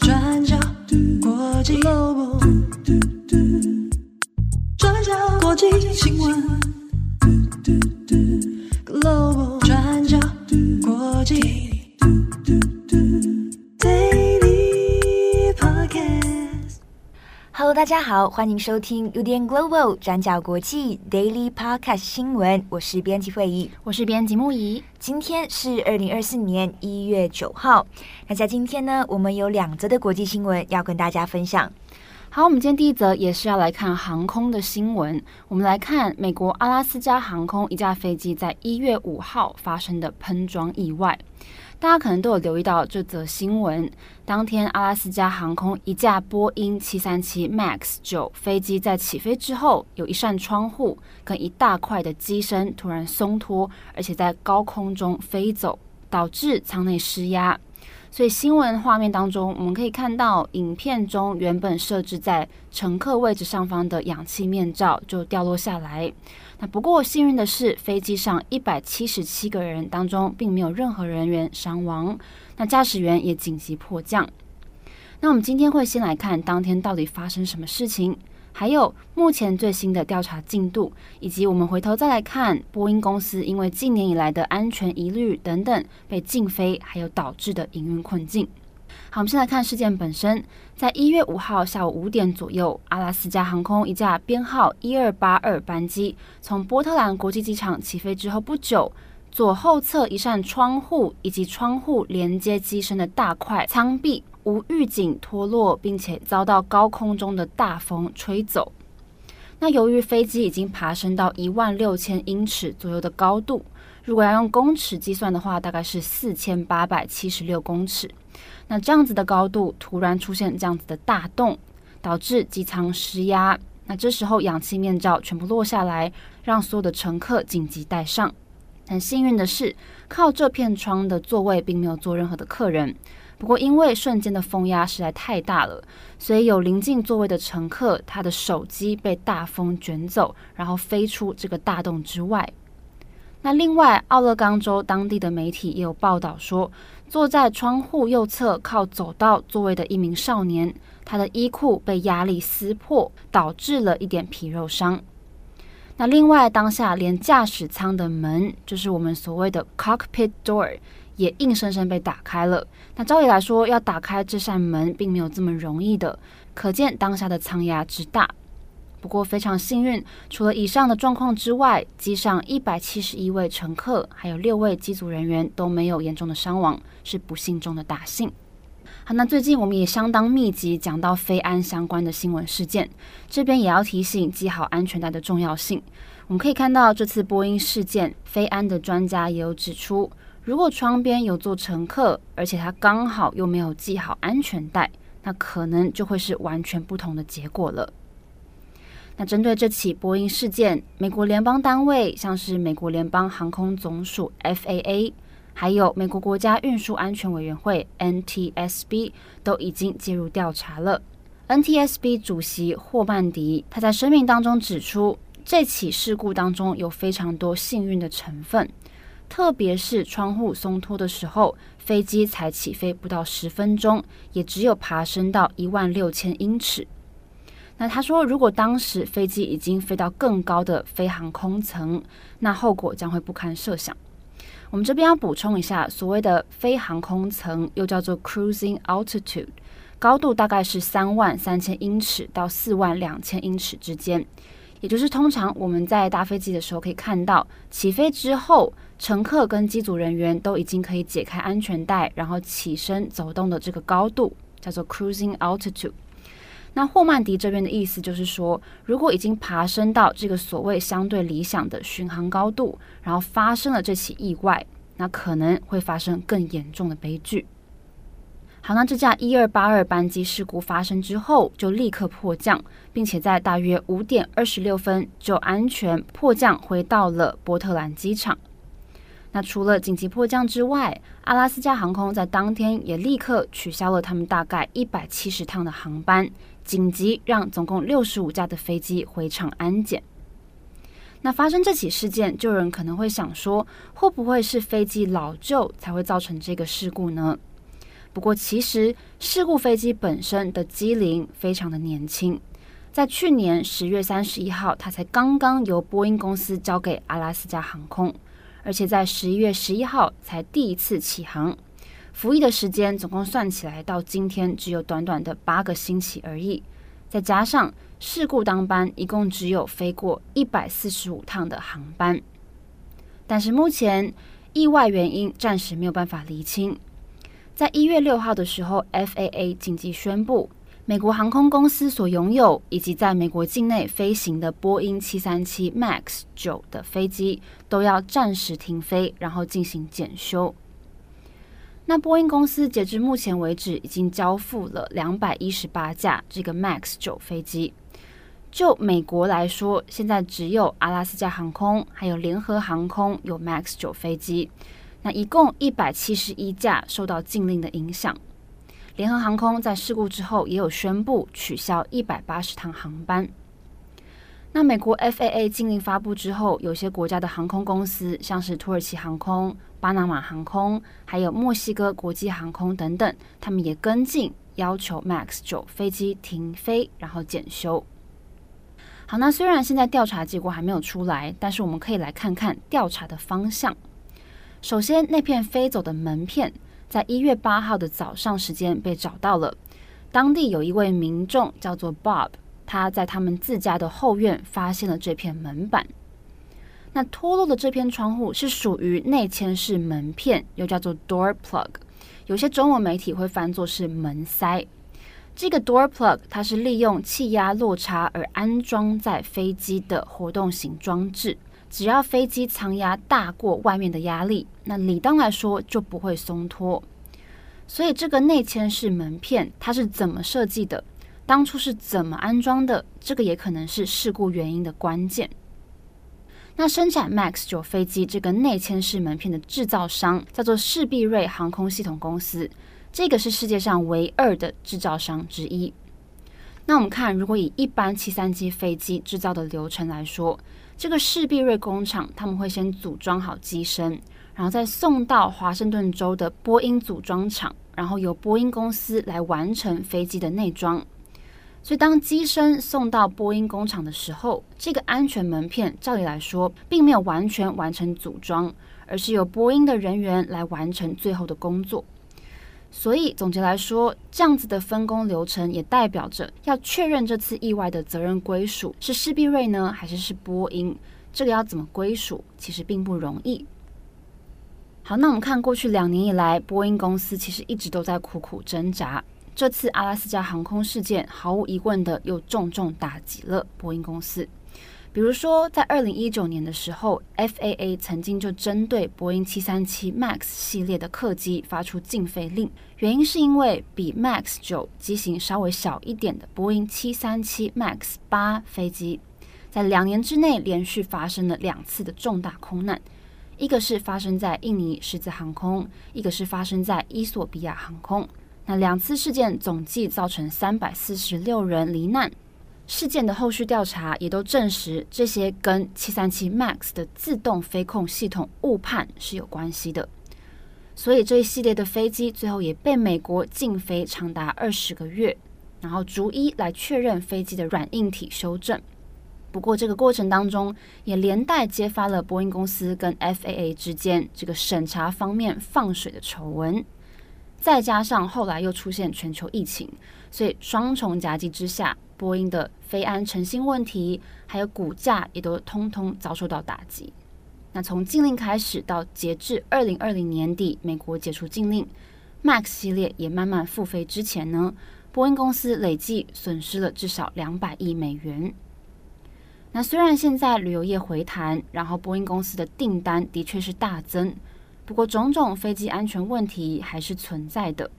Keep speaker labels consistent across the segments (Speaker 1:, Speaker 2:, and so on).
Speaker 1: 转角国际 Global，转角国际新
Speaker 2: 闻大家好，欢迎收听 UDN Global 转角国际 Daily Podcast 新闻，我是编辑会议，
Speaker 3: 我是编辑木仪。
Speaker 2: 今天是二零二四年一月九号。那在今天呢，我们有两则的国际新闻要跟大家分享。
Speaker 3: 好，我们今天第一则也是要来看航空的新闻。我们来看美国阿拉斯加航空一架飞机在一月五号发生的喷装意外。大家可能都有留意到这则新闻。当天，阿拉斯加航空一架波音七三七 MAX 九飞机在起飞之后，有一扇窗户跟一大块的机身突然松脱，而且在高空中飞走，导致舱内失压。所以新闻画面当中，我们可以看到影片中原本设置在乘客位置上方的氧气面罩就掉落下来。那不过幸运的是，飞机上一百七十七个人当中，并没有任何人员伤亡。那驾驶员也紧急迫降。那我们今天会先来看当天到底发生什么事情，还有目前最新的调查进度，以及我们回头再来看波音公司因为近年以来的安全疑虑等等被禁飞，还有导致的营运困境。好，我们先来看事件本身。在一月五号下午五点左右，阿拉斯加航空一架编号一二八二班机从波特兰国际机场起飞之后不久，左后侧一扇窗户以及窗户连接机身的大块舱壁无预警脱落，并且遭到高空中的大风吹走。那由于飞机已经爬升到一万六千英尺左右的高度，如果要用公尺计算的话，大概是四千八百七十六公尺。那这样子的高度突然出现这样子的大洞，导致机舱失压。那这时候氧气面罩全部落下来，让所有的乘客紧急戴上。很幸运的是，靠这片窗的座位并没有坐任何的客人。不过因为瞬间的风压实在太大了，所以有临近座位的乘客，他的手机被大风卷走，然后飞出这个大洞之外。那另外，奥勒冈州当地的媒体也有报道说，坐在窗户右侧靠走道座位的一名少年，他的衣裤被压力撕破，导致了一点皮肉伤。那另外，当下连驾驶舱的门，就是我们所谓的 cockpit door，也硬生生被打开了。那照理来说，要打开这扇门并没有这么容易的，可见当下的舱压之大。不过非常幸运，除了以上的状况之外，机上一百七十一位乘客还有六位机组人员都没有严重的伤亡，是不幸中的大幸。好，那最近我们也相当密集讲到飞安相关的新闻事件，这边也要提醒系好安全带的重要性。我们可以看到这次波音事件，飞安的专家也有指出，如果窗边有坐乘客，而且他刚好又没有系好安全带，那可能就会是完全不同的结果了。那针对这起波音事件，美国联邦单位像是美国联邦航空总署 （FAA） 还有美国国家运输安全委员会 （NTSB） 都已经介入调查了。NTSB 主席霍曼迪他在声明当中指出，这起事故当中有非常多幸运的成分，特别是窗户松脱的时候，飞机才起飞不到十分钟，也只有爬升到一万六千英尺。那他说，如果当时飞机已经飞到更高的飞航空层，那后果将会不堪设想。我们这边要补充一下，所谓的飞航空层又叫做 cruising altitude，高度大概是三万三千英尺到四万两千英尺之间，也就是通常我们在搭飞机的时候可以看到，起飞之后，乘客跟机组人员都已经可以解开安全带，然后起身走动的这个高度，叫做 cruising altitude。那霍曼迪这边的意思就是说，如果已经爬升到这个所谓相对理想的巡航高度，然后发生了这起意外，那可能会发生更严重的悲剧。好，那这架一二八二班机事故发生之后，就立刻迫降，并且在大约五点二十六分就安全迫降回到了波特兰机场。那除了紧急迫降之外，阿拉斯加航空在当天也立刻取消了他们大概一百七十趟的航班。紧急让总共六十五架的飞机回场安检。那发生这起事件，就有人可能会想说，会不会是飞机老旧才会造成这个事故呢？不过，其实事故飞机本身的机龄非常的年轻，在去年十月三十一号，它才刚刚由波音公司交给阿拉斯加航空，而且在十一月十一号才第一次起航，服役的时间总共算起来到今天只有短短的八个星期而已，再加上事故当班，一共只有飞过一百四十五趟的航班，但是目前意外原因暂时没有办法厘清。在一月六号的时候，FAA 紧急宣布，美国航空公司所拥有以及在美国境内飞行的波音七三七 MAX 九的飞机都要暂时停飞，然后进行检修。那波音公司截至目前为止已经交付了两百一十八架这个 MAX 九飞机。就美国来说，现在只有阿拉斯加航空还有联合航空有 MAX 九飞机。那一共一百七十一架受到禁令的影响，联合航空在事故之后也有宣布取消一百八十趟航班。那美国 FAA 禁令发布之后，有些国家的航空公司，像是土耳其航空、巴拿马航空，还有墨西哥国际航空等等，他们也跟进要求 MAX 九飞机停飞，然后检修。好，那虽然现在调查结果还没有出来，但是我们可以来看看调查的方向。首先，那片飞走的门片，在一月八号的早上时间被找到了。当地有一位民众叫做 Bob，他在他们自家的后院发现了这片门板。那脱落的这片窗户是属于内嵌式门片，又叫做 door plug。有些中文媒体会翻作是门塞。这个 door plug 它是利用气压落差而安装在飞机的活动型装置。只要飞机舱压大过外面的压力，那理当来说就不会松脱。所以这个内嵌式门片它是怎么设计的？当初是怎么安装的？这个也可能是事故原因的关键。那生产 MAX 九飞机这个内嵌式门片的制造商叫做士必瑞航空系统公司，这个是世界上唯二的制造商之一。那我们看，如果以一般七三七飞机制造的流程来说，这个士必瑞工厂，他们会先组装好机身，然后再送到华盛顿州的波音组装厂，然后由波音公司来完成飞机的内装。所以，当机身送到波音工厂的时候，这个安全门片照理来说并没有完全完成组装，而是由波音的人员来完成最后的工作。所以总结来说，这样子的分工流程也代表着要确认这次意外的责任归属是施必瑞呢，还是是波音？这个要怎么归属，其实并不容易。好，那我们看过去两年以来，波音公司其实一直都在苦苦挣扎。这次阿拉斯加航空事件，毫无疑问的又重重打击了波音公司。比如说，在二零一九年的时候，FAA 曾经就针对波音七三七 MAX 系列的客机发出禁飞令，原因是因为比 MAX 九机型稍微小一点的波音七三七 MAX 八飞机，在两年之内连续发生了两次的重大空难，一个是发生在印尼狮子航空，一个是发生在伊索比亚航空。那两次事件总计造成三百四十六人罹难。事件的后续调查也都证实，这些跟737 MAX 的自动飞控系统误判是有关系的。所以这一系列的飞机最后也被美国禁飞长达二十个月，然后逐一来确认飞机的软硬体修正。不过这个过程当中，也连带揭发了波音公司跟 FAA 之间这个审查方面放水的丑闻。再加上后来又出现全球疫情，所以双重夹击之下，波音的飞安诚信问题还有股价也都通通遭受到打击。那从禁令开始到截至二零二零年底，美国解除禁令，MAX 系列也慢慢复飞之前呢，波音公司累计损失了至少两百亿美元。那虽然现在旅游业回弹，然后波音公司的订单的确是大增。不过，种种飞机安全问题还是存在的，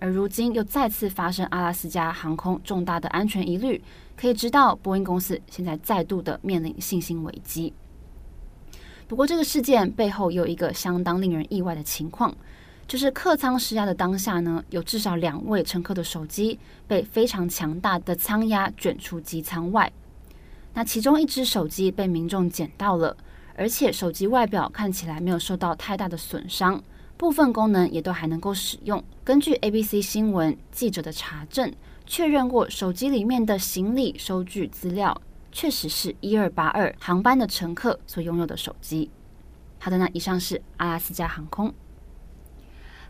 Speaker 3: 而如今又再次发生阿拉斯加航空重大的安全疑虑，可以知道波音公司现在再度的面临信心危机。不过，这个事件背后有一个相当令人意外的情况，就是客舱失压的当下呢，有至少两位乘客的手机被非常强大的舱压卷出机舱外，那其中一只手机被民众捡到了。而且手机外表看起来没有受到太大的损伤，部分功能也都还能够使用。根据 ABC 新闻记者的查证，确认过手机里面的行李收据资料，确实是一二八二航班的乘客所拥有的手机。好的，那以上是阿拉斯加航空。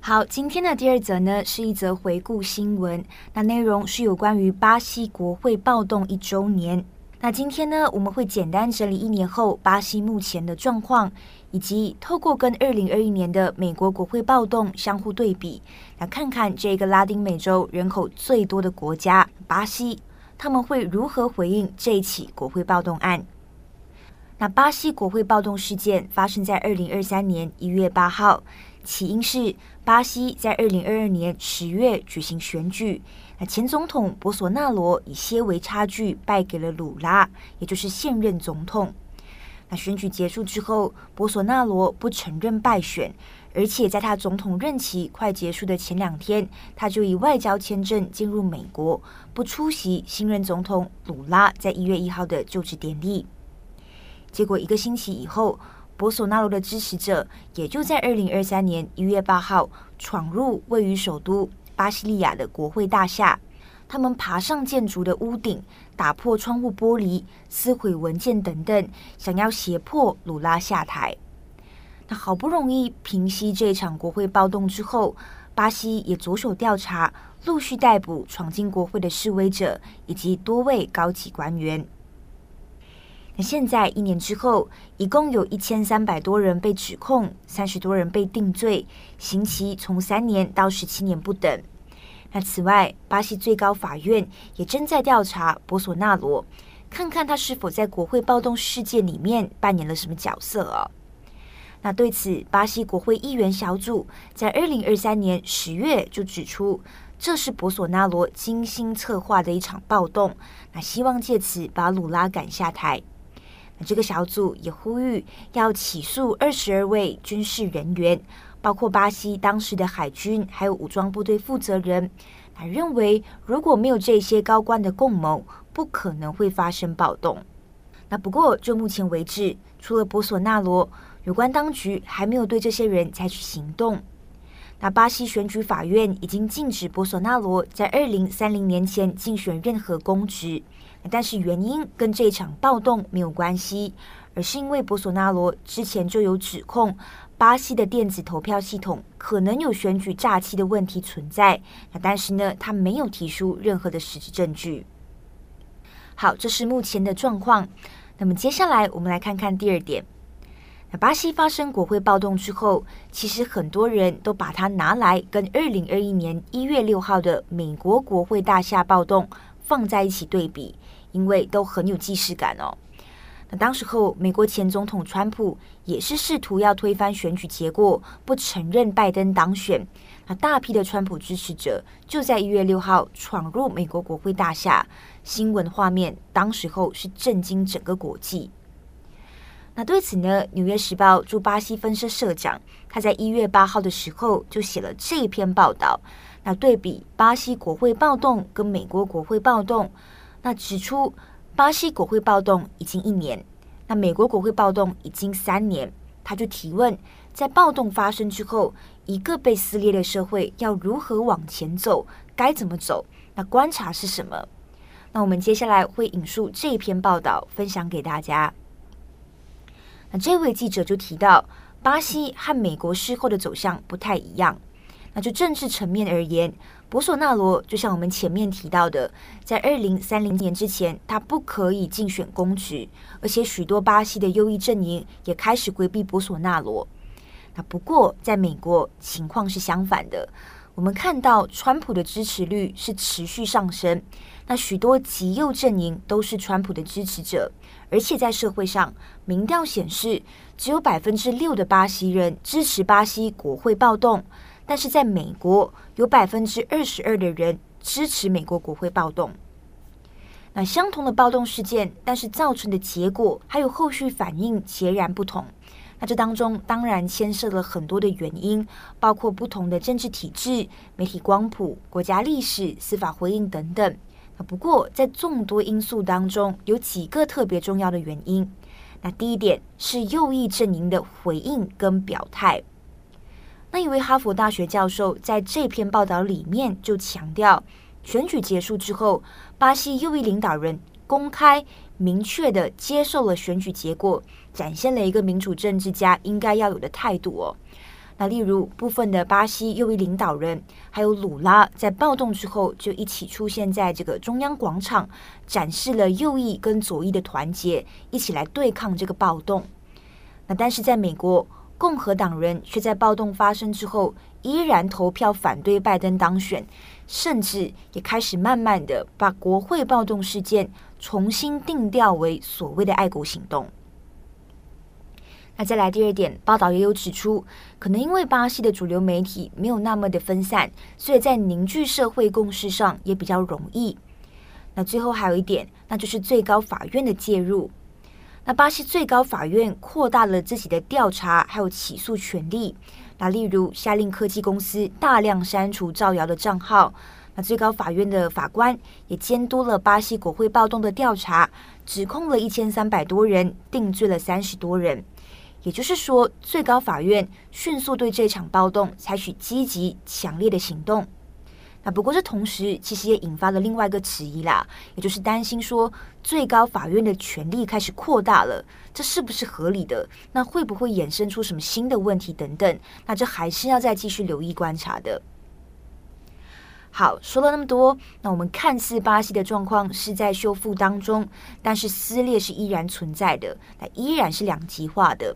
Speaker 2: 好，今天的第二则呢是一则回顾新闻，那内容是有关于巴西国会暴动一周年。那今天呢，我们会简单整理一年后巴西目前的状况，以及透过跟二零二一年的美国国会暴动相互对比，来看看这个拉丁美洲人口最多的国家巴西，他们会如何回应这一起国会暴动案。那巴西国会暴动事件发生在二零二三年一月八号，起因是巴西在二零二二年十月举行选举，前总统博索纳罗以些微差距败给了鲁拉，也就是现任总统。那选举结束之后，博索纳罗不承认败选，而且在他总统任期快结束的前两天，他就以外交签证进入美国，不出席新任总统鲁拉在一月一号的就职典礼。结果一个星期以后，博索纳罗的支持者也就在二零二三年一月八号闯入位于首都巴西利亚的国会大厦，他们爬上建筑的屋顶，打破窗户玻璃，撕毁文件等等，想要胁迫鲁拉下台。那好不容易平息这场国会暴动之后，巴西也着手调查，陆续逮捕闯进国会的示威者以及多位高级官员。那现在一年之后，一共有一千三百多人被指控，三十多人被定罪，刑期从三年到十七年不等。那此外，巴西最高法院也正在调查博索纳罗，看看他是否在国会暴动事件里面扮演了什么角色哦。那对此，巴西国会议员小组在二零二三年十月就指出，这是博索纳罗精心策划的一场暴动，那希望借此把鲁拉赶下台。那这个小组也呼吁要起诉二十二位军事人员，包括巴西当时的海军还有武装部队负责人。他认为，如果没有这些高官的共谋，不可能会发生暴动。那不过，就目前为止，除了博索纳罗，有关当局还没有对这些人采取行动。那巴西选举法院已经禁止博索纳罗在二零三零年前竞选任何公职。但是原因跟这场暴动没有关系，而是因为博索纳罗之前就有指控巴西的电子投票系统可能有选举诈欺的问题存在。那但是呢，他没有提出任何的实质证据。好，这是目前的状况。那么接下来我们来看看第二点。那巴西发生国会暴动之后，其实很多人都把它拿来跟二零二一年一月六号的美国国会大厦暴动放在一起对比。因为都很有既视感哦。那当时候，美国前总统川普也是试图要推翻选举结果，不承认拜登当选。那大批的川普支持者就在一月六号闯入美国国会大厦，新闻画面当时候是震惊整个国际。那对此呢，《纽约时报》驻巴西分社社长他在一月八号的时候就写了这一篇报道。那对比巴西国会暴动跟美国国会暴动。那指出，巴西国会暴动已经一年，那美国国会暴动已经三年。他就提问，在暴动发生之后，一个被撕裂的社会要如何往前走？该怎么走？那观察是什么？那我们接下来会引述这篇报道，分享给大家。那这位记者就提到，巴西和美国事后的走向不太一样。那就政治层面而言，博索纳罗就像我们前面提到的，在二零三零年之前，他不可以竞选公职，而且许多巴西的右翼阵营也开始规避博索纳罗。那不过，在美国情况是相反的，我们看到川普的支持率是持续上升，那许多极右阵营都是川普的支持者，而且在社会上，民调显示只有百分之六的巴西人支持巴西国会暴动。但是在美国，有百分之二十二的人支持美国国会暴动。那相同的暴动事件，但是造成的结果还有后续反应截然不同。那这当中当然牵涉了很多的原因，包括不同的政治体制、媒体光谱、国家历史、司法回应等等。那不过在众多因素当中，有几个特别重要的原因。那第一点是右翼阵营的回应跟表态。那一位哈佛大学教授在这篇报道里面就强调，选举结束之后，巴西右翼领导人公开明确地接受了选举结果，展现了一个民主政治家应该要有的态度哦。那例如部分的巴西右翼领导人，还有鲁拉，在暴动之后就一起出现在这个中央广场，展示了右翼跟左翼的团结，一起来对抗这个暴动。那但是在美国，共和党人却在暴动发生之后，依然投票反对拜登当选，甚至也开始慢慢的把国会暴动事件重新定调为所谓的爱国行动。那再来第二点，报道也有指出，可能因为巴西的主流媒体没有那么的分散，所以在凝聚社会共识上也比较容易。那最后还有一点，那就是最高法院的介入。那巴西最高法院扩大了自己的调查还有起诉权利。那例如下令科技公司大量删除造谣的账号。那最高法院的法官也监督了巴西国会暴动的调查，指控了一千三百多人，定罪了三十多人。也就是说，最高法院迅速对这场暴动采取积极、强烈的行动。那不过，这同时其实也引发了另外一个质疑啦，也就是担心说，最高法院的权力开始扩大了，这是不是合理的？那会不会衍生出什么新的问题等等？那这还是要再继续留意观察的。好，说了那么多，那我们看似巴西的状况是在修复当中，但是撕裂是依然存在的，那依然是两极化的。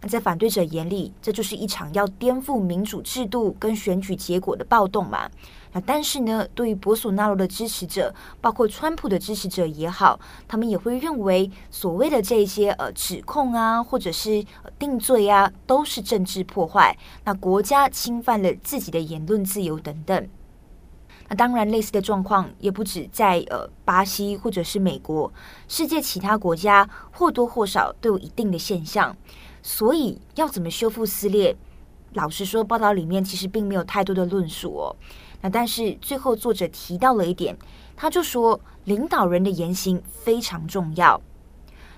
Speaker 2: 那在反对者眼里，这就是一场要颠覆民主制度跟选举结果的暴动嘛。那但是呢，对于博索纳罗的支持者，包括川普的支持者也好，他们也会认为所谓的这些呃指控啊，或者是定罪啊，都是政治破坏，那国家侵犯了自己的言论自由等等。那当然，类似的状况也不止在呃巴西或者是美国，世界其他国家或多或少都有一定的现象。所以要怎么修复撕裂？老实说，报道里面其实并没有太多的论述哦。那但是最后作者提到了一点，他就说领导人的言行非常重要。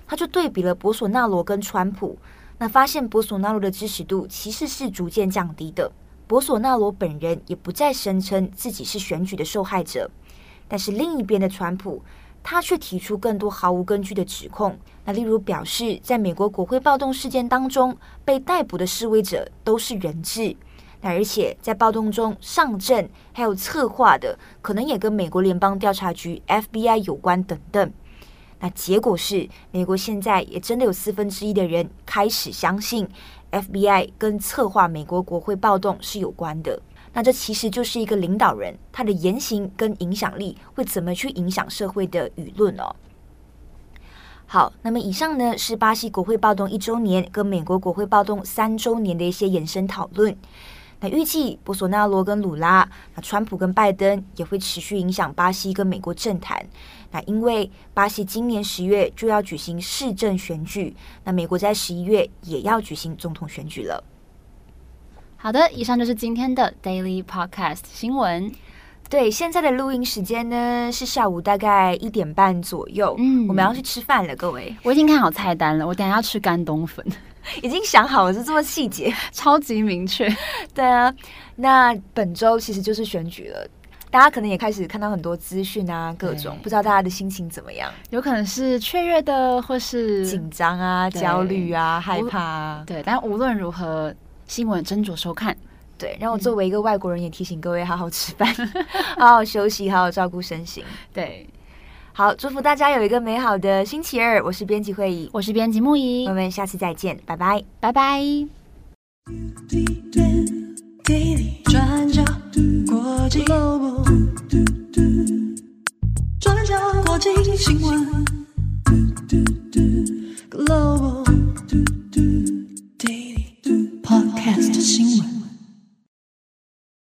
Speaker 2: 他就对比了博索纳罗跟川普，那发现博索纳罗的支持度其实是逐渐降低的。博索纳罗本人也不再声称自己是选举的受害者，但是另一边的川普。他却提出更多毫无根据的指控，那例如表示，在美国国会暴动事件当中被逮捕的示威者都是人质，而且在暴动中上阵还有策划的，可能也跟美国联邦调查局 FBI 有关等等。那结果是，美国现在也真的有四分之一的人开始相信 FBI 跟策划美国国会暴动是有关的。那这其实就是一个领导人，他的言行跟影响力会怎么去影响社会的舆论哦。好，那么以上呢是巴西国会暴动一周年跟美国国会暴动三周年的一些延伸讨论。那预计博索纳罗跟鲁拉，那川普跟拜登也会持续影响巴西跟美国政坛。那因为巴西今年十月就要举行市政选举，那美国在十一月也要举行总统选举了。
Speaker 3: 好的，以上就是今天的 Daily Podcast 新闻。
Speaker 2: 对，现在的录音时间呢是下午大概一点半左右。嗯，我们要去吃饭了，各位。
Speaker 3: 我已经看好菜单了，我等下要吃干冬粉，
Speaker 2: 已经想好了，是这么细节，
Speaker 3: 超级明确。
Speaker 2: 对啊，那本周其实就是选举了，大家可能也开始看到很多资讯啊，各种不知道大家的心情怎么样？
Speaker 3: 有可能是雀跃的，或是
Speaker 2: 紧张啊、焦虑啊、害怕啊。
Speaker 3: 对，但无论如何。新闻斟酌收看，
Speaker 2: 对，让我作为一个外国人也提醒各位好好吃饭，好好休息，好好照顾身心。
Speaker 3: 对，
Speaker 2: 好，祝福大家有一个美好的星期二。我是编辑会议，
Speaker 3: 我是编辑木仪，
Speaker 2: 我们下次再见，拜拜，
Speaker 3: 拜拜。
Speaker 1: 转角国际，Global, 转角国际新闻，Global Daily Podcast 新闻。